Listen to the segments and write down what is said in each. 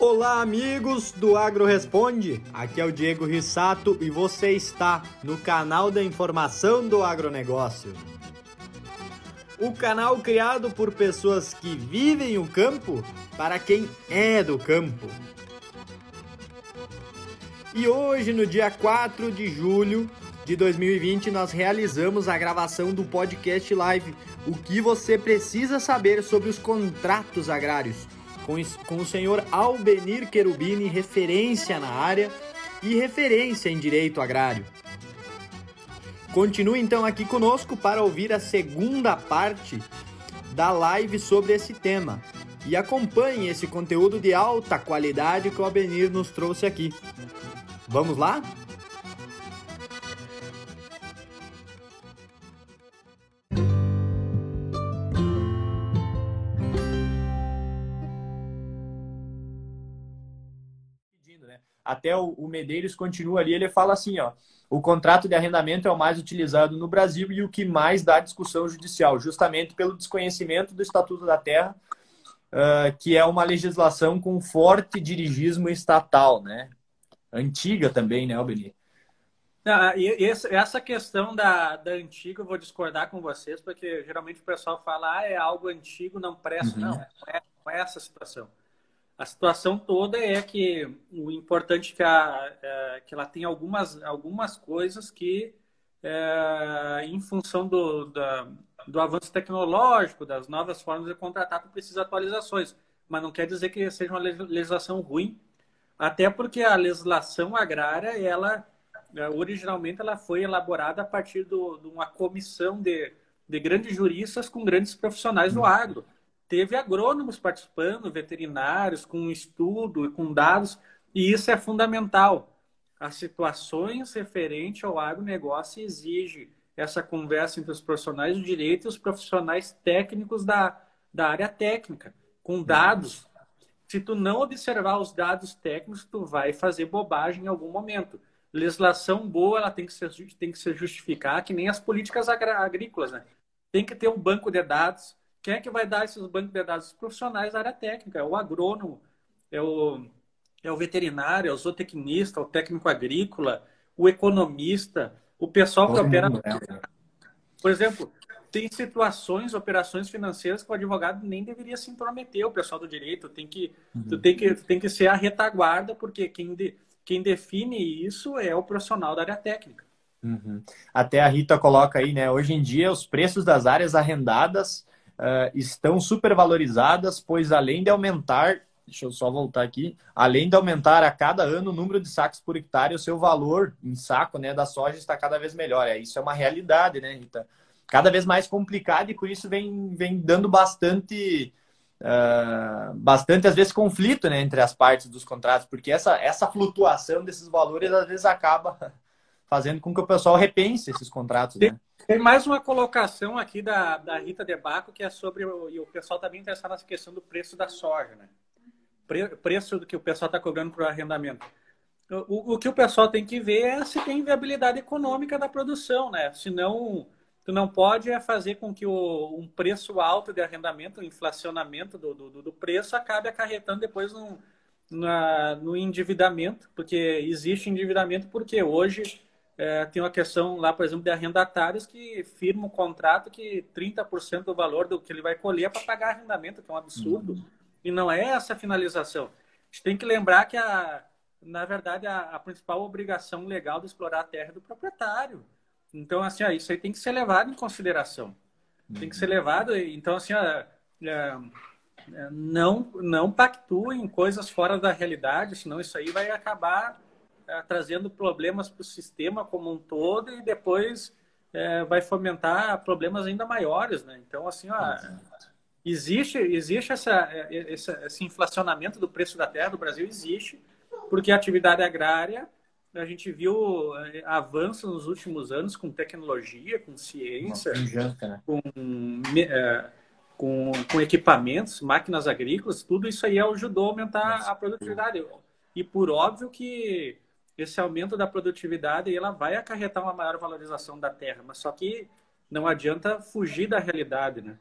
Olá, amigos do Agro Responde. Aqui é o Diego Rissato e você está no canal da informação do agronegócio. O canal criado por pessoas que vivem o campo para quem é do campo. E hoje, no dia 4 de julho de 2020, nós realizamos a gravação do podcast live O que você precisa saber sobre os contratos agrários com, com o senhor Albenir Cherubini, referência na área e referência em direito agrário. Continue então aqui conosco para ouvir a segunda parte da live sobre esse tema e acompanhe esse conteúdo de alta qualidade que o Albenir nos trouxe aqui. Vamos lá? Até o, o Medeiros continua ali, ele fala assim, ó, o contrato de arrendamento é o mais utilizado no Brasil e o que mais dá discussão judicial, justamente pelo desconhecimento do Estatuto da Terra, uh, que é uma legislação com forte dirigismo estatal, né? Antiga também, né, Albeni? Ah, e essa questão da, da antiga, eu vou discordar com vocês, porque geralmente o pessoal fala, ah, é algo antigo, não presta. Uhum. Não, não é, não é essa situação. A situação toda é que o importante é que, a, é, que ela tem algumas, algumas coisas que, é, em função do, da, do avanço tecnológico, das novas formas de contratar, precisa atualizações. Mas não quer dizer que seja uma legislação ruim, até porque a legislação agrária, ela é, originalmente ela foi elaborada a partir do, de uma comissão de, de grandes juristas com grandes profissionais do agro teve agrônomos participando, veterinários, com estudo e com dados, e isso é fundamental. As situações referentes ao agronegócio exige essa conversa entre os profissionais do direito e os profissionais técnicos da, da área técnica, com dados. Se tu não observar os dados técnicos, tu vai fazer bobagem em algum momento. Legislação boa, ela tem que ser, tem que ser justificar, que nem as políticas agrícolas, né? Tem que ter um banco de dados, quem é que vai dar esses bancos de dados? Os profissionais da área técnica, é o agrônomo, é o, é o veterinário, é o zootecnista, o técnico agrícola, o economista, o pessoal que opera. Por exemplo, tem situações, operações financeiras que o advogado nem deveria se intrometer, o pessoal do direito tem que, uhum. tem que, tem que ser a retaguarda, porque quem, de, quem define isso é o profissional da área técnica. Uhum. Até a Rita coloca aí, né? Hoje em dia, os preços das áreas arrendadas uh, estão supervalorizadas, pois além de aumentar, deixa eu só voltar aqui, além de aumentar a cada ano o número de sacos por hectare, o seu valor em saco né, da soja está cada vez melhor. É, isso é uma realidade, né, Rita? Cada vez mais complicado e com isso vem, vem dando bastante. Uh, bastante, às vezes, conflito né, entre as partes dos contratos, porque essa, essa flutuação desses valores às vezes acaba fazendo com que o pessoal repense esses contratos. Né? Tem mais uma colocação aqui da, da Rita Debaco, que é sobre. O, e o pessoal também tá interessado nessa questão do preço da soja, né? Pre, preço do que o pessoal está cobrando para o arrendamento. O, que o pessoal tem que ver é se tem viabilidade econômica da produção, né? Senão, tu não pode é fazer com que o, um preço alto de arrendamento, o inflacionamento do, do, do preço, acabe acarretando depois no, na, no endividamento, porque existe endividamento porque hoje é, tem uma questão lá, por exemplo, de arrendatários que firma um contrato que 30% do valor do que ele vai colher é para pagar arrendamento, que é um absurdo. Uhum. E não é essa a finalização. A gente tem que lembrar que, a, na verdade, a, a principal obrigação legal de explorar a terra é do proprietário. Então, assim, ó, isso aí tem que ser levado em consideração. Uhum. Tem que ser uhum. levado. Então, assim, ó, é, é, não, não pactuem coisas fora da realidade, senão isso aí vai acabar é, trazendo problemas para o sistema como um todo e depois é, vai fomentar problemas ainda maiores, né? Então, assim, ó, existe, existe essa, é, esse, esse inflacionamento do preço da terra do Brasil, existe, porque a atividade agrária, a gente viu é, avanços nos últimos anos com tecnologia, com ciência, né? com, é, com, com equipamentos, máquinas agrícolas, tudo isso aí ajudou a aumentar a produtividade. E por óbvio que esse aumento da produtividade ela vai acarretar uma maior valorização da terra, mas só que não adianta fugir da realidade, né?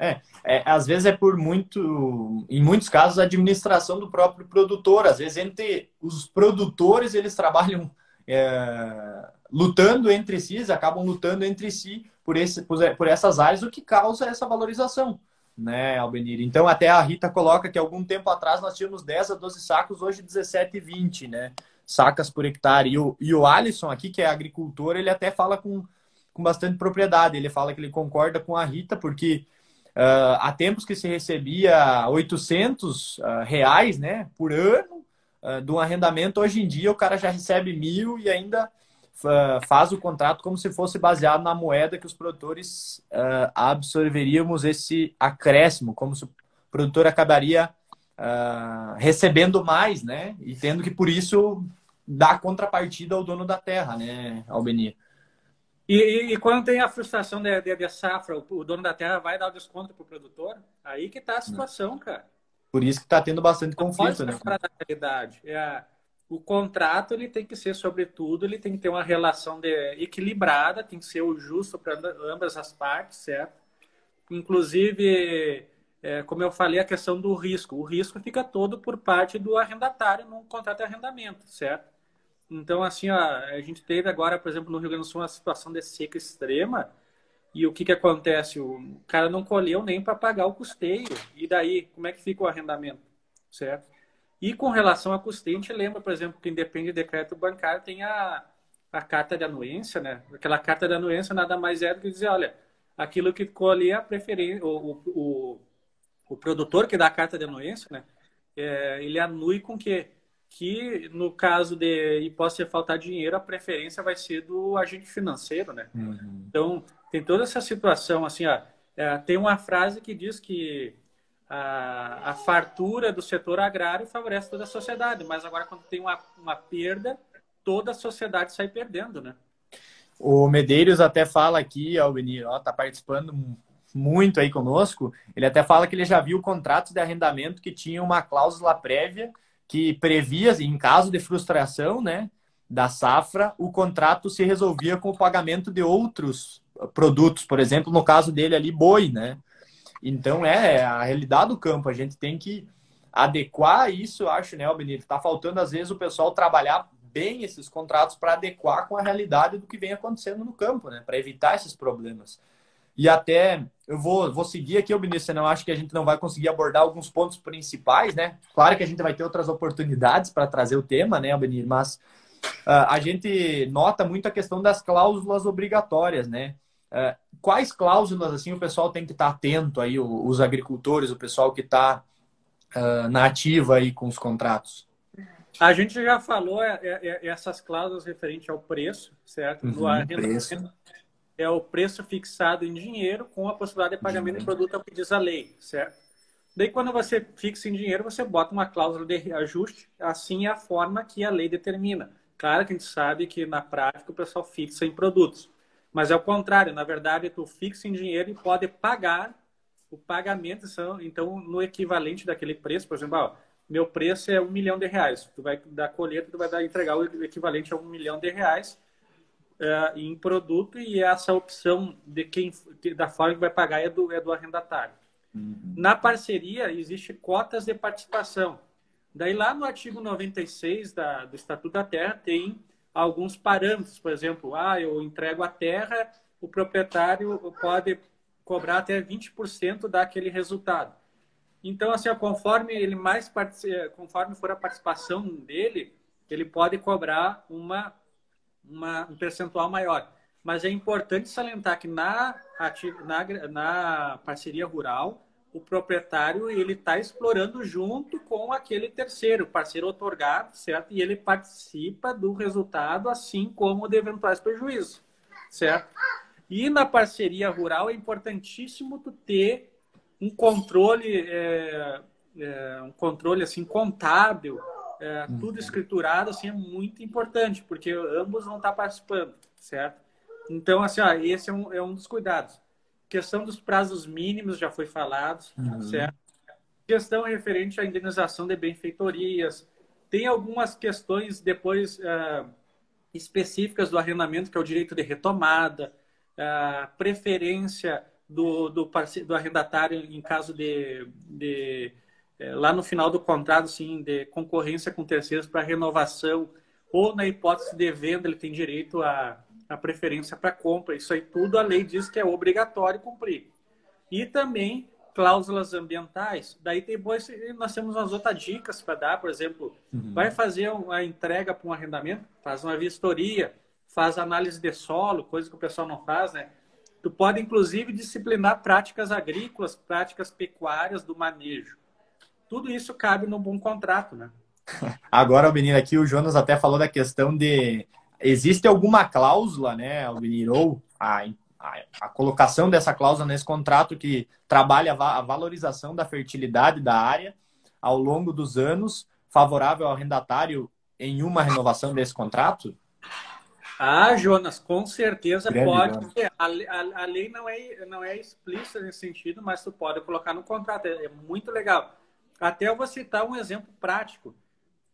É, é, às vezes é por muito, em muitos casos, a administração do próprio produtor. Às vezes entre os produtores eles trabalham é, lutando entre si, eles acabam lutando entre si por, esse, por essas áreas, o que causa essa valorização, né, Albenir? Então até a Rita coloca que algum tempo atrás nós tínhamos 10 a 12 sacos, hoje 17 e 20, né? Sacas por hectare. E o, e o Alisson aqui, que é agricultor, ele até fala com, com bastante propriedade. Ele fala que ele concorda com a Rita, porque Uh, há tempos que se recebia 800 uh, ah, reais né, por ano uh, de um arrendamento. Hoje em dia o cara já recebe mil e ainda faz o contrato como se fosse baseado na moeda que os produtores absorveríamos esse acréscimo, como se o produtor acabaria recebendo mais, né? E tendo que, por isso, dar contrapartida ao dono da terra, né, Albenia? E, e, e, quando tem a frustração de, de, safra, o, dono da terra vai dar o desconto para o produtor? Aí que está a situação, cara. Por isso que está tendo bastante conflito, né? Da realidade. É, o contrato ele tem que ser, sobretudo, ele tem que ter uma relação de, equilibrada, tem que ser o justo para ambas as partes, certo? Inclusive, é, como eu falei, a questão do risco. O risco fica todo por parte do arrendatário num contrato de arrendamento, certo? Então, assim, ó, a gente teve agora, por exemplo, no Rio Grande do Sul, uma situação de seca extrema. E o que, que acontece? O cara não colheu nem para pagar o custeio. E daí, como é que fica o arrendamento? Certo? E com relação a custeio, a gente lembra, por exemplo, que independe do decreto bancário, tem a, a carta de anuência, né? Aquela carta de anuência nada mais é do que dizer, olha, aquilo que colhe a preferência, o, o, o, produtor que dá a carta de anuência, né? É, ele anui com que que no caso de hipótese de faltar dinheiro, a preferência vai ser do agente financeiro, né? Uhum. Então, tem toda essa situação, assim, ó, é, tem uma frase que diz que a, a fartura do setor agrário favorece toda a sociedade, mas agora quando tem uma, uma perda, toda a sociedade sai perdendo, né? O Medeiros até fala aqui, Albini, ó, tá participando muito aí conosco, ele até fala que ele já viu contratos de arrendamento que tinham uma cláusula prévia que previa, em caso de frustração né, da safra, o contrato se resolvia com o pagamento de outros produtos, por exemplo, no caso dele ali, boi, né? Então é a realidade do campo, a gente tem que adequar isso, acho, né, Benito? Está faltando, às vezes, o pessoal trabalhar bem esses contratos para adequar com a realidade do que vem acontecendo no campo, né? Para evitar esses problemas. E até eu vou, vou seguir aqui, Obinice, senão acho que a gente não vai conseguir abordar alguns pontos principais, né? Claro que a gente vai ter outras oportunidades para trazer o tema, né, Albinir? Mas uh, a gente nota muito a questão das cláusulas obrigatórias, né? Uh, quais cláusulas, assim, o pessoal tem que estar atento aí, os agricultores, o pessoal que está uh, ah, na ativa aí com os contratos? A gente já falou é, é, é essas cláusulas referentes ao preço, certo? Uhum, preço é o preço fixado em dinheiro com a possibilidade de pagamento de produto ao que diz a lei, certo? Daí, quando você fixa em dinheiro, você bota uma cláusula de ajuste, assim é a forma que a lei determina. Claro que a gente sabe que na prática o pessoal fixa em produtos, mas é o contrário, na verdade, tu fixa em dinheiro e pode pagar o pagamento, então, no equivalente daquele preço, por exemplo, ó, meu preço é um milhão de reais, tu vai dar colheita, tu vai dar, entregar o equivalente a um milhão de reais, uh, em produto e essa opção de quem da forma que vai pagar é do, é do arrendatário. Uhum. Na parceria, existe cotas de participação. Daí, lá no artigo 96 da, do Estatuto da Terra, tem alguns parâmetros. Por exemplo, ah, eu entrego a terra, o proprietário pode cobrar até 20% daquele resultado. Então, assim, conforme ele mais conforme for a participação dele, ele pode cobrar uma uma, um percentual maior. Mas é importante salientar que na, na, na parceria rural, o proprietário ele está explorando junto com aquele terceiro, parceiro otorgado, certo? E ele participa do resultado, assim como de eventuais prejuízos, certo? E na parceria rural é importantíssimo tu ter um controle, é, é, um controle assim contábil é, uhum. tudo escriturado, assim, é muito importante, porque ambos vão estar participando, certo? Então, assim, ó, esse é um, é um dos cuidados. Questão dos prazos mínimos já foi falado, uhum. certo? Questão referente à indenização de benfeitorias. Tem algumas questões depois uh, específicas do arrendamento, que é o direito de retomada, uh, preferência do, do, do arrendatário em caso de, de é, lá no final do contrato, sim, de concorrência com terceiros para renovação ou na hipótese de venda ele tem direito a, a preferência para compra. Isso aí tudo a lei diz que é obrigatório cumprir. E também cláusulas ambientais. Daí depois nós temos umas outras dicas para dar, por exemplo, uhum. vai fazer uma entrega para um arrendamento, faz uma vistoria, faz análise de solo, coisa que o pessoal não faz, né? Tu pode, inclusive, disciplinar práticas agrícolas, práticas pecuárias do manejo. Tudo isso cabe no bom contrato, né? Agora, o menino aqui, o Jonas até falou da questão de existe alguma cláusula, né, Alvinir, ou a a, a, colocação dessa cláusula nesse contrato que trabalha a valorização da fertilidade da área ao longo dos anos, favorável ao arrendatário em uma renovação desse contrato? Ah, Jonas, com certeza Grande pode. A, a, a, lei não é, não é explícita nesse sentido, mas tu pode colocar no contrato. É, é muito legal. Até eu vou citar um exemplo prático.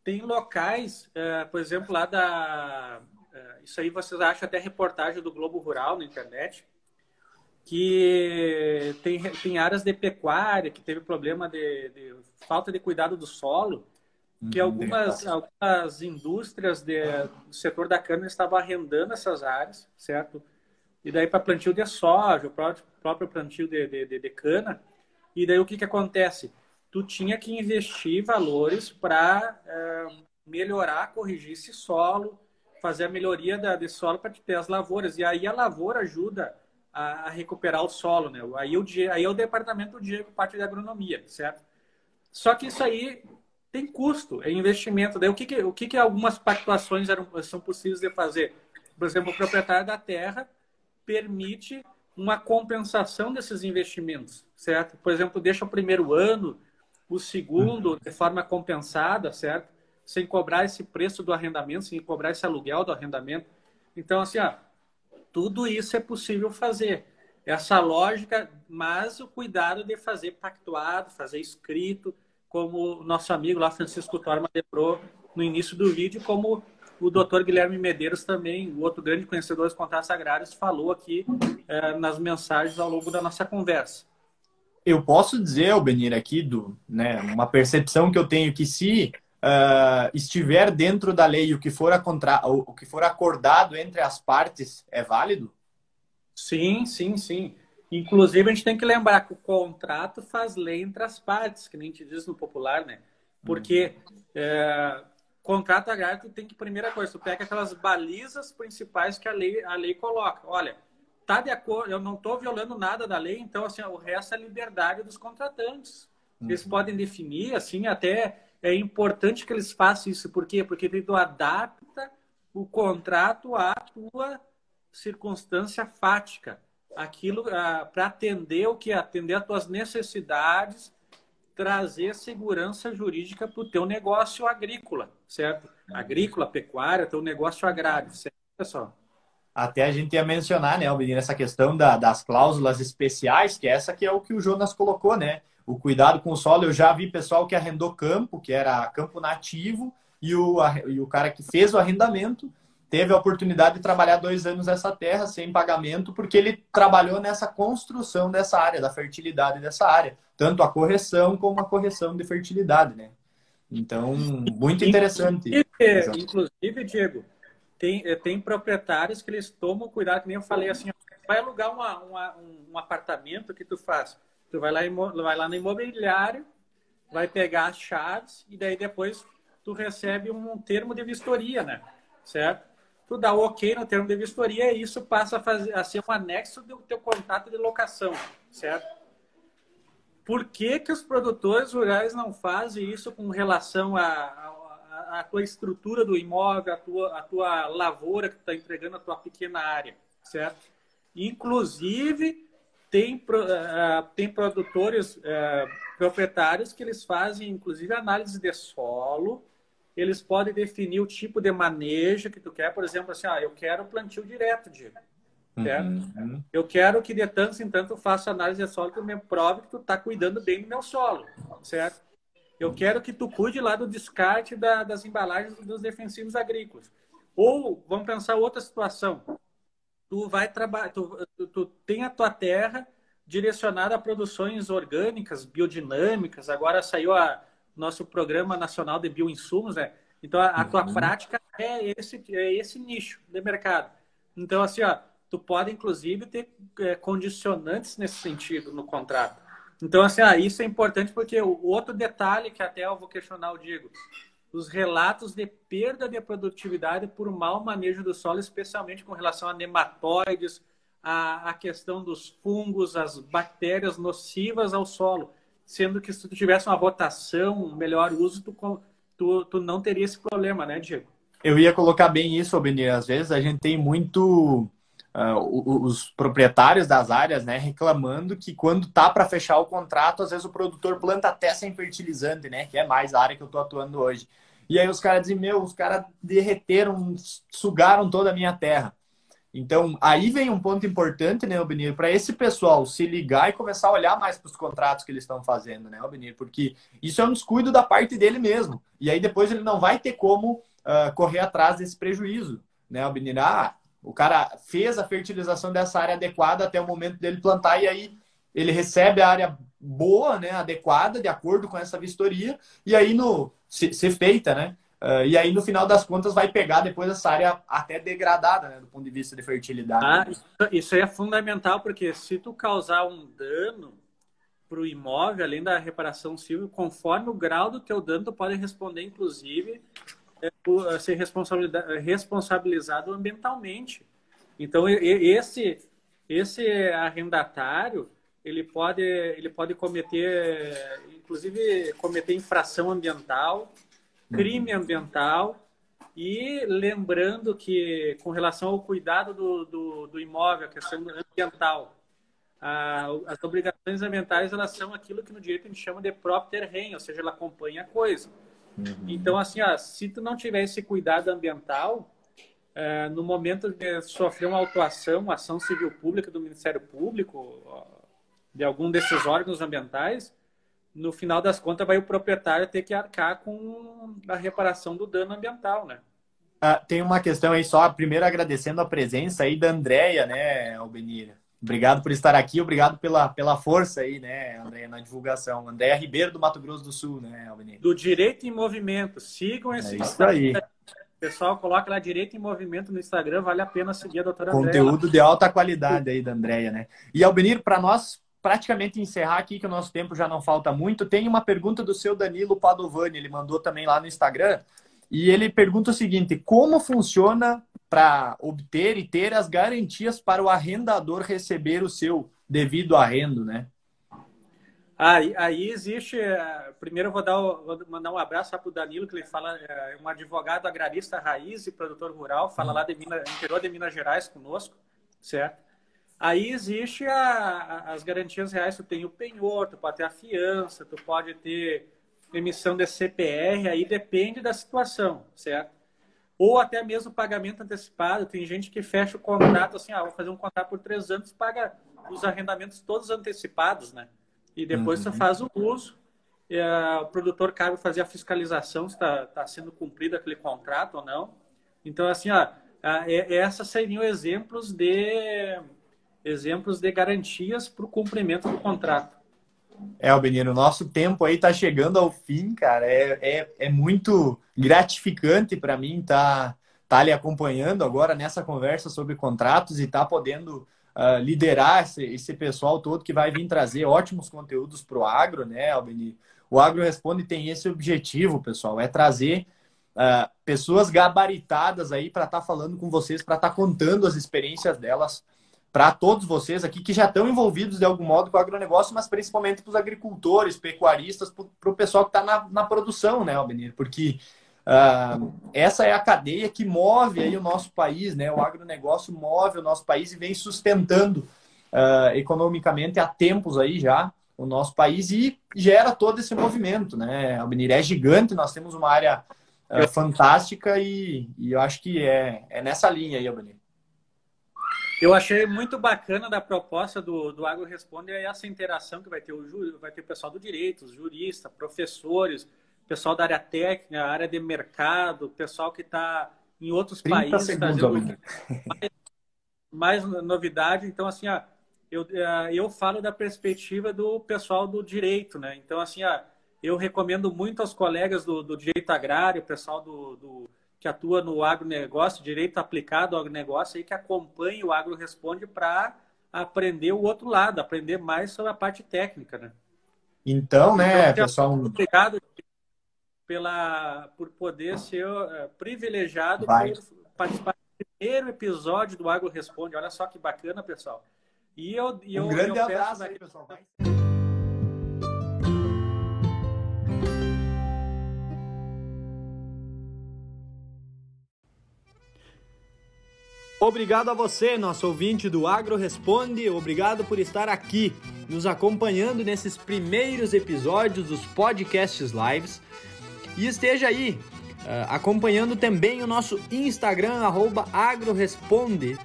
Tem locais, é, por exemplo, lá da, é, isso aí vocês acham até reportagem do Globo Rural na internet, que tem, tem áreas de pecuária que teve problema de, de falta de cuidado do solo, que uhum, algumas, algumas indústrias de, do setor da cana estavam arrendando essas áreas, certo? E daí para plantio de soja, o próprio, próprio plantio de, de, de, cana. E daí o que, que acontece? Tu tinha que investir valores para é, melhorar, corrigir esse solo, fazer a melhoria da, de solo para ter as lavouras. E aí a lavoura ajuda a, a, recuperar o solo, né? Aí, o, aí é o departamento do Diego, parte da agronomia, certo? Só que isso aí tem custo, é investimento. Daí o que, que o que, que algumas pactuações eram, são possíveis de fazer? Por exemplo, o proprietário da terra permite uma compensação desses investimentos, certo? Por exemplo, deixa o primeiro ano, o segundo de forma compensada, certo? sem cobrar esse preço do arrendamento, sem cobrar esse aluguel do arrendamento. Então, assim, ó, tudo isso é possível fazer. Essa lógica, mas o cuidado de fazer pactuado, fazer escrito, como o nosso amigo lá, Francisco Torma, lembrou no início do vídeo, como o doutor Guilherme Medeiros também, o outro grande conhecedor dos contratos agrários, falou aqui é, nas mensagens ao longo da nossa conversa. Eu posso dizer, Albenir, aqui, do, né, uma percepção que eu tenho que se uh, estiver dentro da lei o que for contra... o que for acordado entre as partes é válido? Sim, sim, sim. Inclusive, a gente tem que lembrar que o contrato faz lei entre as partes, que nem te diz no popular, né? Porque hum. é, contrato agrário tu tem que, primeira coisa, tu pega aquelas balizas principais que a lei, a lei coloca. Olha, tá de acordo, eu não estou violando nada da lei, então, assim, o resto é liberdade dos contratantes. Eles uhum. podem definir, assim, até é importante que eles façam isso. Por quê? Porque tu adapta o contrato à tua circunstância fática. Aquilo ah, para atender o que? Atender as tuas necessidades, trazer segurança jurídica para o teu negócio agrícola, certo? Agrícola, pecuária, teu negócio agrário, certo, pessoal? Até a gente ia mencionar, né, Albedino, essa questão da, das cláusulas especiais, que essa que é o que o Jonas colocou, né? o cuidado com o solo. Eu já vi pessoal que arrendou campo, que era campo nativo, e o, e o cara que fez o arrendamento teve a oportunidade de trabalhar dois anos essa terra sem pagamento, porque ele trabalhou nessa construção dessa área, da fertilidade dessa área, tanto a correção como a correção de fertilidade, né? Então, muito interessante. Inclusive, inclusive Diego, tem, eh, tem proprietários que eles tomam cuidado, que nem eu falei assim, vai alugar uma, uma, um apartamento que tu faz Tu vai lá, vai lá no imobiliário, vai pegar as chaves e daí depois tu recebe um termo de vistoria, né? Certo? Tu dá o ok no termo de vistoria e isso passa a, fazer, a ser um anexo do teu contrato de locação, certo? Por que, que os produtores rurais não fazem isso com relação à tua estrutura do imóvel, a tua, a tua lavoura que está entregando a tua pequena área, certo? Inclusive, tem, uh, tem produtores, uh, proprietários que eles fazem, inclusive, análise de solo. Eles podem definir o tipo de manejo que tu quer. Por exemplo, assim, ah, eu quero plantio direto, Diego. Uhum. Eu quero que de tanto em tanto faça análise de solo que me prove que tu está cuidando bem do meu solo, certo? Eu quero que tu cuide lá do descarte da, das embalagens dos defensivos agrícolas. Ou, vamos pensar outra situação tu vai trabalhar, tu, tu, tu, tem a tua terra, direcionada a produções orgânicas, biodinâmicas. Agora saiu a nosso programa nacional de bioinsumos, né? Então a, a tua uhum. prática é esse é esse nicho de mercado. Então assim, ó, tu pode inclusive ter é, condicionantes nesse sentido no contrato. Então assim, ah, isso é importante porque o outro detalhe que até eu vou questionar o Diego, os relatos de perda de produtividade por mau manejo do solo, especialmente com relação a nematóides, a, a questão dos fungos, as bactérias nocivas ao solo. Sendo que se tu tivesse uma rotação, um melhor uso, tu, tu, tu não teria esse problema, né, Diego? Eu ia colocar bem isso, Benir. Às vezes a gente tem muito uh, os proprietários das áreas, né, reclamando que quando tá para fechar o contrato, às vezes o produtor planta até sem fertilizante, né, que é mais a área que eu tô atuando hoje. E aí os caras dizem, meu, os caras derreteram, sugaram toda a minha terra. Então, aí vem um ponto importante, né, Albinir, para esse pessoal se ligar e começar a olhar mais para os contratos que eles estão fazendo, né, Albinir? Porque isso é um descuido da parte dele mesmo. E aí depois ele não vai ter como uh, correr atrás desse prejuízo, né, Albinir? Ah, o cara fez a fertilização dessa área adequada até o momento dele plantar e aí ele recebe a área boa, né, adequada, de acordo com essa vistoria, e aí no ser feita, né? Uh, e aí, no final das contas, vai pegar depois essa área até degradada, né, do ponto de vista de fertilidade. Ah, isso, isso é fundamental, porque se tu causar um dano para o imóvel, além da reparação civil, conforme o grau do teu dano, tu pode responder, inclusive, é, por ser responsabilizado ambientalmente. Então, esse, esse arrendatário, ele pode, ele pode cometer, inclusive, cometer infração ambiental, crime uhum. ambiental, e lembrando que, com relação ao cuidado do, do, do imóvel, a questão ambiental, a, as obrigações ambientais elas são aquilo que no direito a gente chama de próprio terreno, ou seja, ela acompanha a coisa. Uhum. Então, assim, ó, se tu não tiver esse cuidado ambiental, é, no momento de sofrer uma autuação, uma ação civil pública do Ministério Público, de algum desses órgãos ambientais, no final das contas vai o proprietário ter que arcar com a reparação do dano ambiental, né? Ah, tem uma questão aí só, primeiro agradecendo a presença aí da Andréia, né, Albenir? Obrigado por estar aqui, obrigado pela, pela força aí, né, Andréia, na divulgação. Andréia Ribeiro, do Mato Grosso do Sul, né, Albenir? Do Direito em Movimento. Sigam esse é isso aí. Pessoal, coloca lá Direito em Movimento no Instagram, vale a pena seguir a doutora Andréia. Conteúdo de alta qualidade aí da Andréia, né? E Albenir, para nós praticamente encerrar aqui, que o nosso tempo já não falta muito, tem uma pergunta do seu Danilo Padovani, ele mandou também lá no Instagram, e ele pergunta o seguinte: como funciona para obter e ter as garantias para o arrendador receber o seu devido arrendo, né? Aí, aí existe. Eh, primeiro eu vou, dar, vou mandar um abraço para o Danilo, que ele fala, é um advogado agrarista raiz e produtor rural, fala lá de Minas, interior de Minas Gerais conosco, certo? Aí existe a, as garantias reais, tu tem o penhor, tu pode ter a fiança, tu pode ter emissão de CPR, aí depende da situação, certo? Ou até mesmo pagamento antecipado. Tem gente que fecha o contrato assim, ah, vou fazer um contrato por três anos, paga os arrendamentos todos antecipados, né? E depois uhum. tu faz o uso. O produtor cabe fazer a fiscalização se está tá sendo cumprido aquele contrato ou não. Então, assim, ó, uh, essas seriam exemplos de exemplos de garantias para o cumprimento do contrato. É, Albenino, nosso tempo aí está chegando ao fim, cara. É, é, é muito gratificante para mim estar tá, tá ali acompanhando agora nessa conversa sobre contratos e tá podendo uh, liderar esse, esse pessoal todo que vai vir trazer ótimos conteúdos para o agro, né, Albeni? O Agro Responde tem esse objetivo, pessoal, é trazer uh, pessoas gabaritadas aí para estar tá falando com vocês, para estar tá contando as experiências delas para todos vocês aqui que já estão envolvidos de algum modo com o agronegócio, mas principalmente para os agricultores, pecuaristas, para o pessoal que está na, na, produção, né, Albenir? Porque uh, essa é a cadeia que move aí o nosso país, né? O agronegócio move o nosso país e vem sustentando uh, economicamente há tempos aí já o nosso país e gera todo esse movimento, né? Albenir é gigante, nós temos uma área uh, fantástica e, e, eu acho que é, é nessa linha aí, Albenir. Eu achei muito bacana da proposta do, do Agro Responde é essa interação que vai ter o, vai ter o pessoal do direito, os juristas, professores, pessoal da área técnica, área de mercado, pessoal que está em outros países mais, mais, novidade. Então, assim, ó, eu, eh, eu falo da perspectiva do pessoal do direito, né? Então, assim, eu recomendo muito aos colegas do, do direito agrário, pessoal do, do, que atua no agronegócio, direito aplicado ao agronegócio, aí que acompanhe o Agro Responde para aprender o outro lado, aprender mais sobre a parte técnica, né? Então, né, então, pessoal... Obrigado pela, por poder ser uh, privilegiado Vai. por participar do primeiro episódio do Agro Responde. Olha só que bacana, pessoal. E eu, e um eu, grande eu abraço aí, pessoal. Obrigado a você, nosso ouvinte do Agro Responde. Obrigado por estar aqui, nos acompanhando nesses primeiros episódios dos podcasts lives. E esteja aí uh, acompanhando também o nosso Instagram, agroresponde,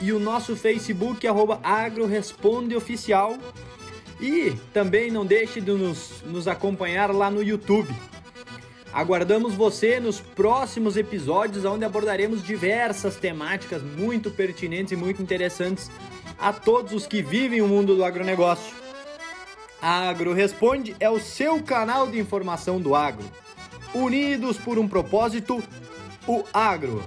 e o nosso Facebook, agrorespondeoficial. E também não deixe de nos, nos acompanhar lá no YouTube. Aguardamos você nos próximos episódios, onde abordaremos diversas temáticas muito pertinentes e muito interessantes a todos os que vivem o mundo do agronegócio. A Agro Responde é o seu canal de informação do agro. Unidos por um propósito, o agro.